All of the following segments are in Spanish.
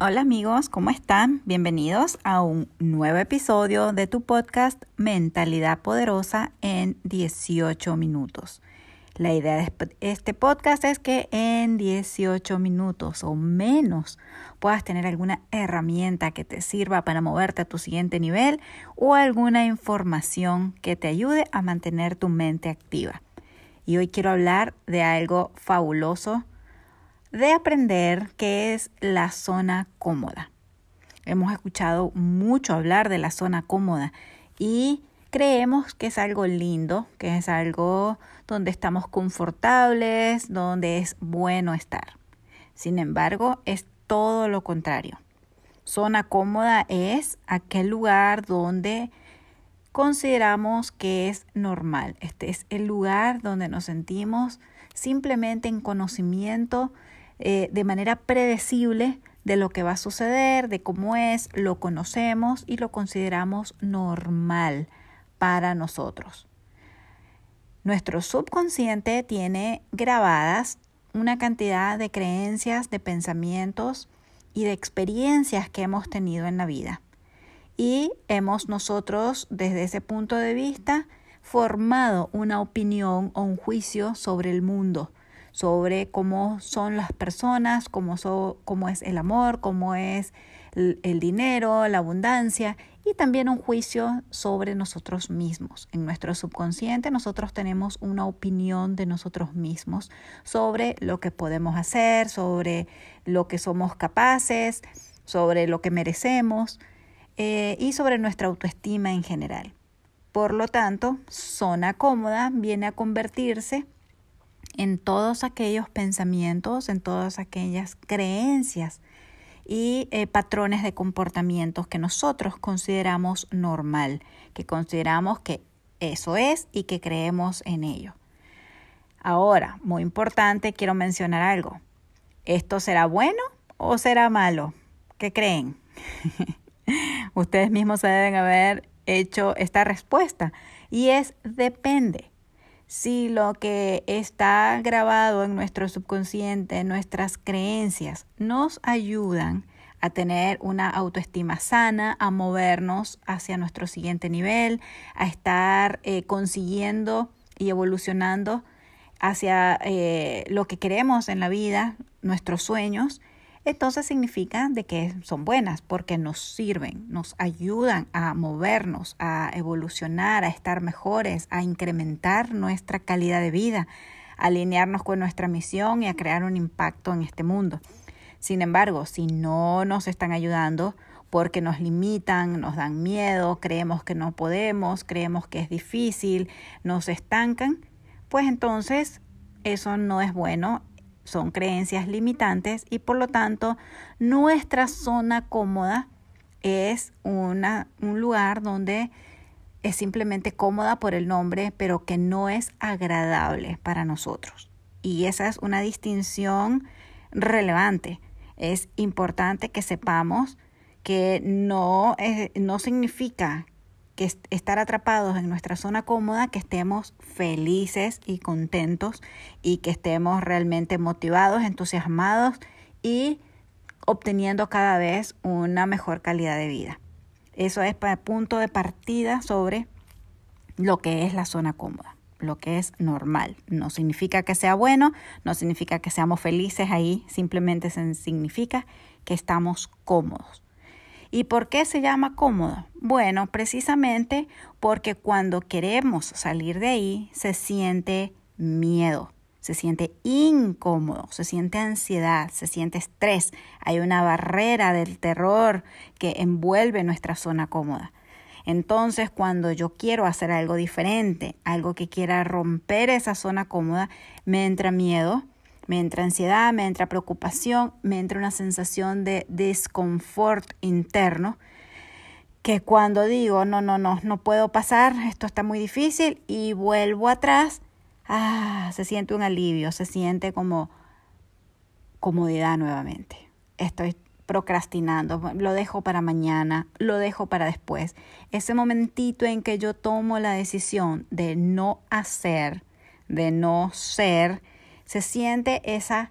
Hola amigos, ¿cómo están? Bienvenidos a un nuevo episodio de tu podcast Mentalidad Poderosa en 18 minutos. La idea de este podcast es que en 18 minutos o menos puedas tener alguna herramienta que te sirva para moverte a tu siguiente nivel o alguna información que te ayude a mantener tu mente activa. Y hoy quiero hablar de algo fabuloso de aprender qué es la zona cómoda. Hemos escuchado mucho hablar de la zona cómoda y creemos que es algo lindo, que es algo donde estamos confortables, donde es bueno estar. Sin embargo, es todo lo contrario. Zona cómoda es aquel lugar donde consideramos que es normal. Este es el lugar donde nos sentimos simplemente en conocimiento eh, de manera predecible de lo que va a suceder, de cómo es, lo conocemos y lo consideramos normal para nosotros. Nuestro subconsciente tiene grabadas una cantidad de creencias, de pensamientos y de experiencias que hemos tenido en la vida. Y hemos nosotros, desde ese punto de vista, formado una opinión o un juicio sobre el mundo, sobre cómo son las personas, cómo, es el amor, cómo es el, el dinero, la abundancia y también un juicio sobre nosotros mismos. En nuestro subconsciente nosotros tenemos una opinión de nosotros mismos sobre lo que podemos hacer, sobre lo que somos capaces, sobre lo que merecemos eh, y sobre nuestra autoestima en general. Por lo tanto, zona cómoda viene a convertirse en todos aquellos pensamientos, en todas aquellas creencias y eh, patrones de comportamientos que nosotros consideramos normal, que consideramos que eso es y que creemos en ello. Ahora, muy importante, quiero mencionar algo. ¿Esto será bueno o será malo? ¿Qué creen? Ustedes mismos se deben haber hecho esta respuesta y es depende si lo que está grabado en nuestro subconsciente, nuestras creencias, nos ayudan a tener una autoestima sana, a movernos hacia nuestro siguiente nivel, a estar eh, consiguiendo y evolucionando hacia eh, lo que queremos en la vida, nuestros sueños, entonces significa de que son buenas porque nos sirven, nos ayudan a movernos, a evolucionar, a estar mejores, a incrementar nuestra calidad de vida, a alinearnos con nuestra misión y a crear un impacto en este mundo. Sin embargo, si no nos están ayudando porque nos limitan, nos dan miedo, creemos que no podemos, creemos que es difícil, nos estancan, pues entonces eso no es bueno son creencias limitantes y por lo tanto nuestra zona cómoda es una, un lugar donde es simplemente cómoda por el nombre, pero que no es agradable para nosotros. Y esa es una distinción relevante. Es importante que sepamos que no, no significa que estar atrapados en nuestra zona cómoda, que estemos felices y contentos y que estemos realmente motivados, entusiasmados y obteniendo cada vez una mejor calidad de vida. Eso es para punto de partida sobre lo que es la zona cómoda, lo que es normal. No significa que sea bueno, no significa que seamos felices ahí, simplemente significa que estamos cómodos. ¿Y por qué se llama cómodo? Bueno, precisamente porque cuando queremos salir de ahí se siente miedo, se siente incómodo, se siente ansiedad, se siente estrés. Hay una barrera del terror que envuelve nuestra zona cómoda. Entonces, cuando yo quiero hacer algo diferente, algo que quiera romper esa zona cómoda, me entra miedo, me entra ansiedad, me entra preocupación, me entra una sensación de desconfort interno que cuando digo, no, no, no, no puedo pasar, esto está muy difícil y vuelvo atrás, ah, se siente un alivio, se siente como comodidad nuevamente. Estoy procrastinando, lo dejo para mañana, lo dejo para después. Ese momentito en que yo tomo la decisión de no hacer, de no ser, se siente esa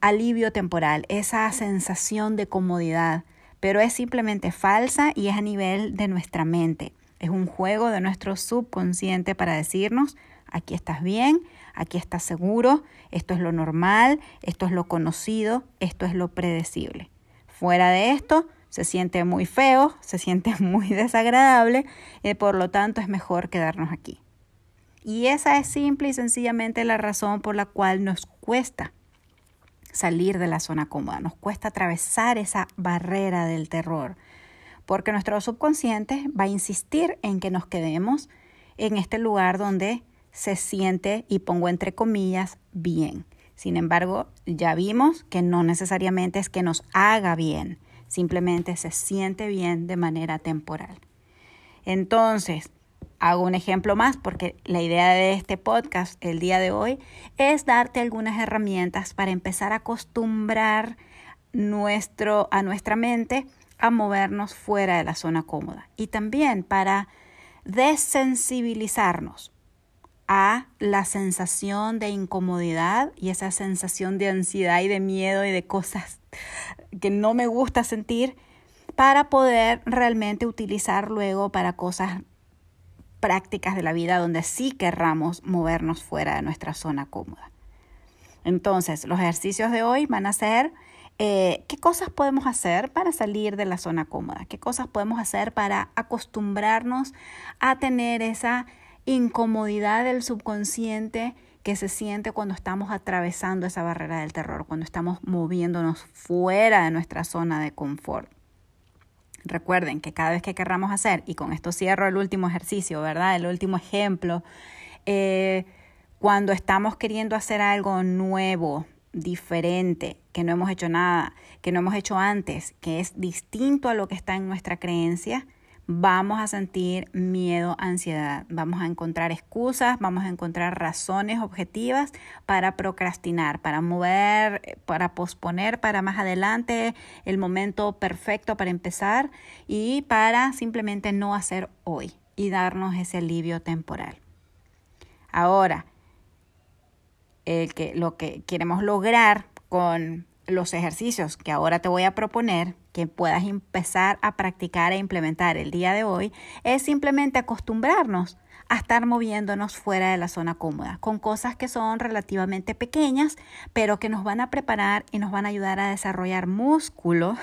alivio temporal, esa sensación de comodidad, pero es simplemente falsa y es a nivel de nuestra mente. Es un juego de nuestro subconsciente para decirnos, aquí estás bien, aquí estás seguro, esto es lo normal, esto es lo conocido, esto es lo predecible. Fuera de esto, se siente muy feo, se siente muy desagradable y por lo tanto es mejor quedarnos aquí. Y esa es simple y sencillamente la razón por la cual nos cuesta salir de la zona cómoda, nos cuesta atravesar esa barrera del terror, porque nuestro subconsciente va a insistir en que nos quedemos en este lugar donde se siente, y pongo entre comillas, bien. Sin embargo, ya vimos que no necesariamente es que nos haga bien, simplemente se siente bien de manera temporal. Entonces, hago un ejemplo más porque la idea de este podcast el día de hoy es darte algunas herramientas para empezar a acostumbrar nuestro, a nuestra mente a movernos fuera de la zona cómoda. Y también para desensibilizarnos a la sensación de incomodidad y esa sensación de ansiedad y de miedo y de cosas que no me gusta sentir para poder realmente utilizar luego para cosas prácticas de la vida donde sí querramos movernos fuera de nuestra zona cómoda. Entonces, los ejercicios de hoy van a ser eh, qué cosas podemos hacer para salir de la zona cómoda, qué cosas podemos hacer para acostumbrarnos a tener esa incomodidad del subconsciente que se siente cuando estamos atravesando esa barrera del terror, cuando estamos moviéndonos fuera de nuestra zona de confort. Recuerden que cada vez que querramos hacer, y con esto cierro el último ejercicio, ¿verdad? El último ejemplo, eh, cuando estamos queriendo hacer algo nuevo, diferente, que no hemos hecho nada, que no hemos hecho antes, que es distinto a lo que está en nuestra creencia, vamos a sentir miedo, ansiedad, vamos a encontrar excusas, vamos a encontrar razones objetivas para procrastinar, para mover, para posponer para más adelante el momento perfecto para empezar y para simplemente no hacer hoy y darnos ese alivio temporal. Ahora, lo que queremos lograr con los ejercicios que ahora te voy a proponer que puedas empezar a practicar e implementar el día de hoy es simplemente acostumbrarnos a estar moviéndonos fuera de la zona cómoda, con cosas que son relativamente pequeñas, pero que nos van a preparar y nos van a ayudar a desarrollar músculo,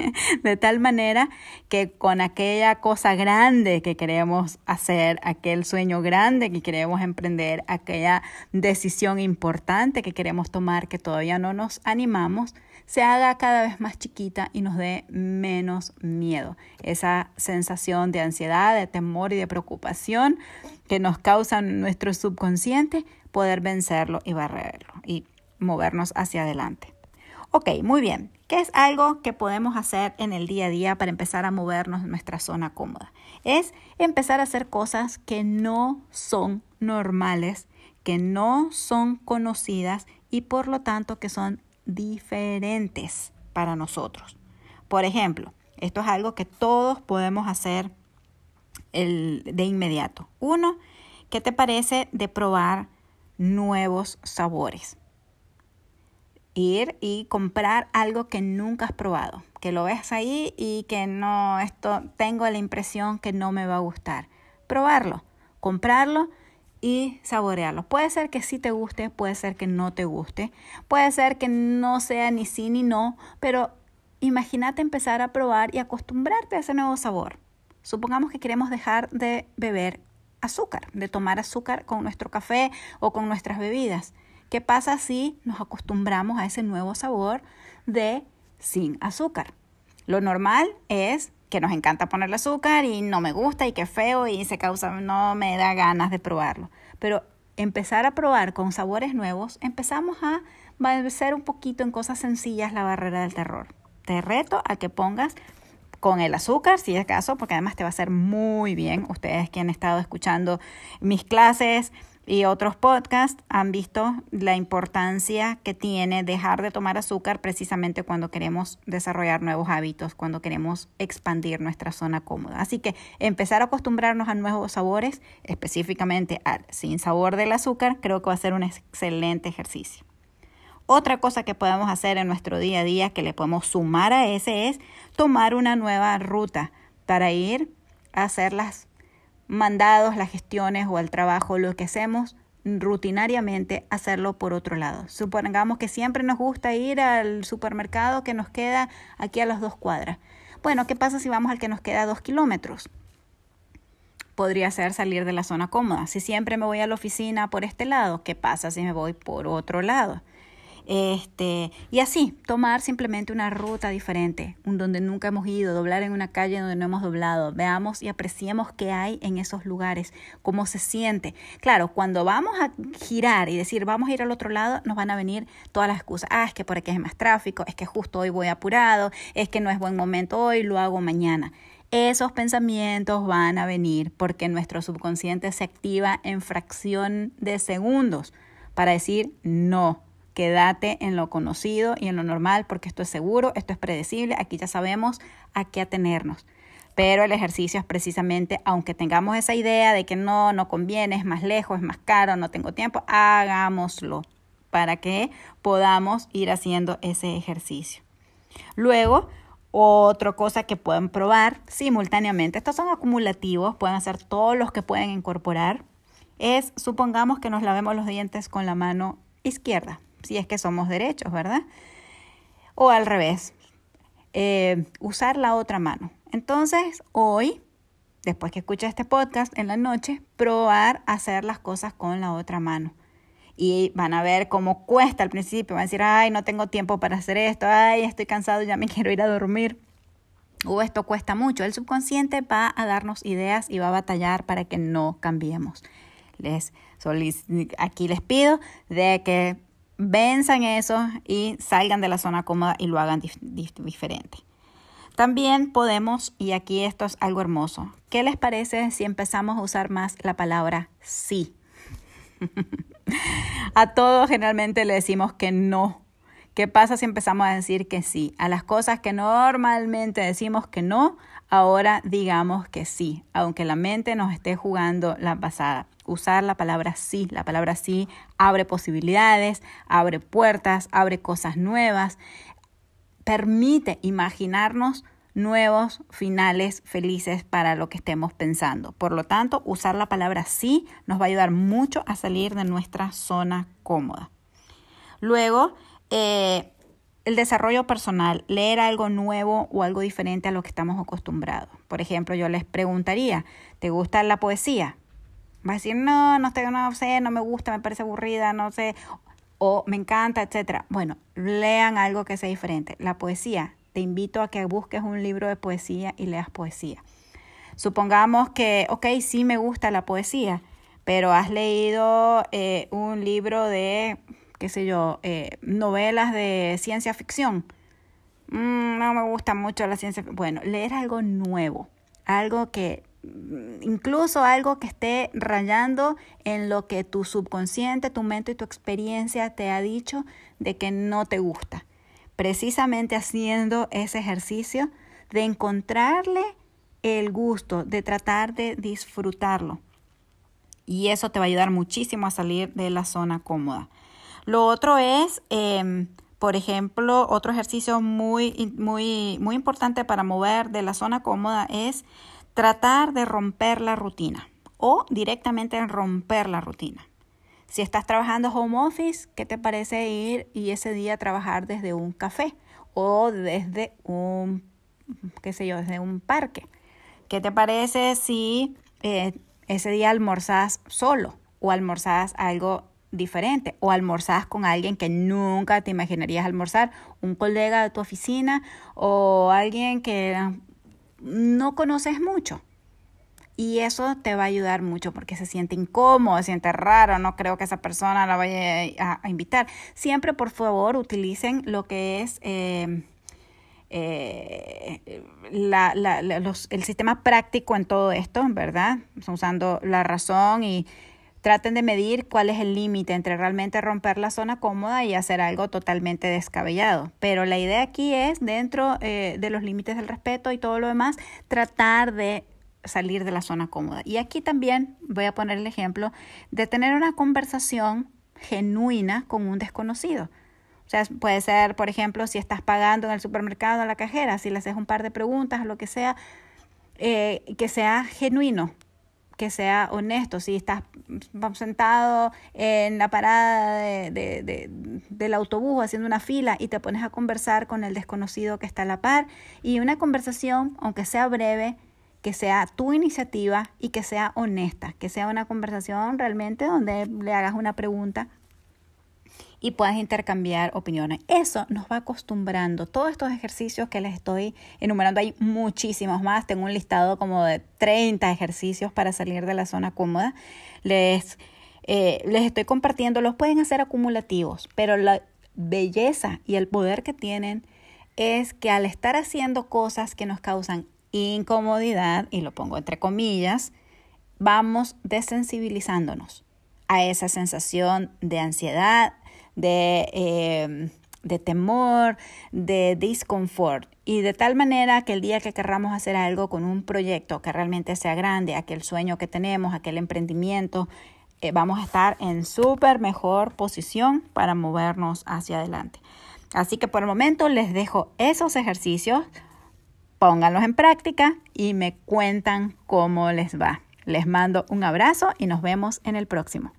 de tal manera que con aquella cosa grande que queremos hacer, aquel sueño grande que queremos emprender, aquella decisión importante que queremos tomar que todavía no nos animamos, se haga cada vez más chiquita y nos dé menos miedo. Esa sensación de ansiedad, de temor y de preocupación que nos causa nuestro subconsciente, poder vencerlo y barrerlo y movernos hacia adelante. Ok, muy bien. ¿Qué es algo que podemos hacer en el día a día para empezar a movernos en nuestra zona cómoda? Es empezar a hacer cosas que no son normales, que no son conocidas y por lo tanto que son diferentes para nosotros. Por ejemplo, esto es algo que todos podemos hacer de inmediato. Uno, ¿qué te parece de probar nuevos sabores? Ir y comprar algo que nunca has probado, que lo ves ahí y que no, esto tengo la impresión que no me va a gustar. Probarlo, comprarlo y saborearlo. Puede ser que sí te guste, puede ser que no te guste, puede ser que no sea ni sí ni no, pero imagínate empezar a probar y acostumbrarte a ese nuevo sabor. Supongamos que queremos dejar de beber azúcar, de tomar azúcar con nuestro café o con nuestras bebidas. ¿Qué pasa si nos acostumbramos a ese nuevo sabor de sin azúcar? Lo normal es que nos encanta ponerle azúcar y no me gusta y que feo y se causa, no me da ganas de probarlo. Pero empezar a probar con sabores nuevos, empezamos a vencer un poquito en cosas sencillas la barrera del terror. Te reto a que pongas con el azúcar, si es caso, porque además te va a hacer muy bien. Ustedes que han estado escuchando mis clases, y otros podcasts han visto la importancia que tiene dejar de tomar azúcar precisamente cuando queremos desarrollar nuevos hábitos, cuando queremos expandir nuestra zona cómoda. Así que empezar a acostumbrarnos a nuevos sabores, específicamente al sin sabor del azúcar, creo que va a ser un excelente ejercicio. Otra cosa que podemos hacer en nuestro día a día que le podemos sumar a ese es tomar una nueva ruta para ir a hacer las mandados, las gestiones o el trabajo, lo que hacemos rutinariamente hacerlo por otro lado. Supongamos que siempre nos gusta ir al supermercado que nos queda aquí a las dos cuadras. Bueno, ¿qué pasa si vamos al que nos queda dos kilómetros? Podría ser salir de la zona cómoda. Si siempre me voy a la oficina por este lado, ¿qué pasa si me voy por otro lado? Este, y así, tomar simplemente una ruta diferente, donde nunca hemos ido, doblar en una calle donde no hemos doblado. Veamos y apreciemos qué hay en esos lugares, cómo se siente. Claro, cuando vamos a girar y decir vamos a ir al otro lado, nos van a venir todas las excusas. Ah, es que por aquí hay más tráfico, es que justo hoy voy apurado, es que no es buen momento hoy, lo hago mañana. Esos pensamientos van a venir porque nuestro subconsciente se activa en fracción de segundos para decir no Quédate en lo conocido y en lo normal porque esto es seguro, esto es predecible, aquí ya sabemos a qué atenernos. Pero el ejercicio es precisamente, aunque tengamos esa idea de que no, no conviene, es más lejos, es más caro, no tengo tiempo, hagámoslo para que podamos ir haciendo ese ejercicio. Luego, otra cosa que pueden probar simultáneamente, estos son acumulativos, pueden hacer todos los que pueden incorporar, es supongamos que nos lavemos los dientes con la mano izquierda si es que somos derechos, ¿verdad? O al revés, eh, usar la otra mano. Entonces, hoy, después que escuches este podcast en la noche, probar hacer las cosas con la otra mano. Y van a ver cómo cuesta al principio. Van a decir, ay, no tengo tiempo para hacer esto, ay, estoy cansado, ya me quiero ir a dormir. O esto cuesta mucho. El subconsciente va a darnos ideas y va a batallar para que no cambiemos. Les aquí les pido de que venzan eso y salgan de la zona cómoda y lo hagan diferente. También podemos, y aquí esto es algo hermoso, ¿qué les parece si empezamos a usar más la palabra sí? a todos generalmente le decimos que no. ¿Qué pasa si empezamos a decir que sí? A las cosas que normalmente decimos que no, ahora digamos que sí, aunque la mente nos esté jugando la pasada usar la palabra sí. La palabra sí abre posibilidades, abre puertas, abre cosas nuevas, permite imaginarnos nuevos finales felices para lo que estemos pensando. Por lo tanto, usar la palabra sí nos va a ayudar mucho a salir de nuestra zona cómoda. Luego, eh, el desarrollo personal, leer algo nuevo o algo diferente a lo que estamos acostumbrados. Por ejemplo, yo les preguntaría, ¿te gusta la poesía? Va a decir, no, no, estoy, no sé, no me gusta, me parece aburrida, no sé, o me encanta, etcétera. Bueno, lean algo que sea diferente. La poesía, te invito a que busques un libro de poesía y leas poesía. Supongamos que, ok, sí me gusta la poesía, pero has leído eh, un libro de, qué sé yo, eh, novelas de ciencia ficción. Mm, no me gusta mucho la ciencia. Bueno, leer algo nuevo, algo que incluso algo que esté rayando en lo que tu subconsciente, tu mente y tu experiencia te ha dicho de que no te gusta. Precisamente haciendo ese ejercicio de encontrarle el gusto, de tratar de disfrutarlo. Y eso te va a ayudar muchísimo a salir de la zona cómoda. Lo otro es, em, por ejemplo, otro ejercicio muy, muy, muy importante para mover de la zona cómoda es tratar de romper la rutina o directamente romper la rutina. Si estás trabajando home office, ¿qué te parece ir y ese día trabajar desde un café o desde un, qué sé yo, desde un parque? ¿Qué te parece si eh, ese día almorzás solo o almorzás algo diferente o almorzás con alguien que nunca te imaginarías almorzar, un colega de tu oficina o alguien que no conoces mucho. Y eso te va a ayudar mucho porque se siente incómodo, se siente raro, no creo que esa persona la vaya a, invitar. Siempre, por favor, utilicen lo que es eh, eh, el sistema práctico en todo esto, ¿verdad? Usando la razón y Traten de medir cuál es el límite entre realmente romper la zona cómoda y hacer algo totalmente descabellado. Pero la idea aquí es, dentro eh, de los límites del respeto y todo lo demás, tratar de salir de la zona cómoda. Y aquí también voy a poner el ejemplo de tener una conversación genuina con un desconocido. O sea, puede ser, por ejemplo, si estás pagando en el supermercado a la cajera, si le haces un par de preguntas o lo que sea, eh, que sea genuino, que sea honesto. Si estás sentado en la parada de, del autobús haciendo una fila y te pones a conversar con el desconocido que está a la par y una conversación, aunque sea breve, que sea tu iniciativa y que sea honesta, que sea una conversación realmente donde le hagas una pregunta y puedas intercambiar opiniones. Eso nos va acostumbrando. Todos estos ejercicios que les estoy enumerando, hay muchísimos más. Tengo un listado como de 30 ejercicios para salir de la zona cómoda. Les, eh, les estoy compartiendo, los pueden hacer acumulativos, pero la belleza y el poder que tienen es que al estar haciendo cosas que nos causan incomodidad, y lo pongo entre comillas, vamos desensibilizándonos a esa sensación de ansiedad, de, eh, de temor, de disconfort. Y de tal manera que el día que querramos hacer algo con un proyecto que realmente sea grande, aquel sueño que tenemos, aquel emprendimiento, eh, vamos a estar en súper mejor posición para movernos hacia adelante. Así que por el momento les dejo esos ejercicios, pónganlos en práctica y me cuentan cómo les va. Les mando un abrazo y nos vemos en el próximo.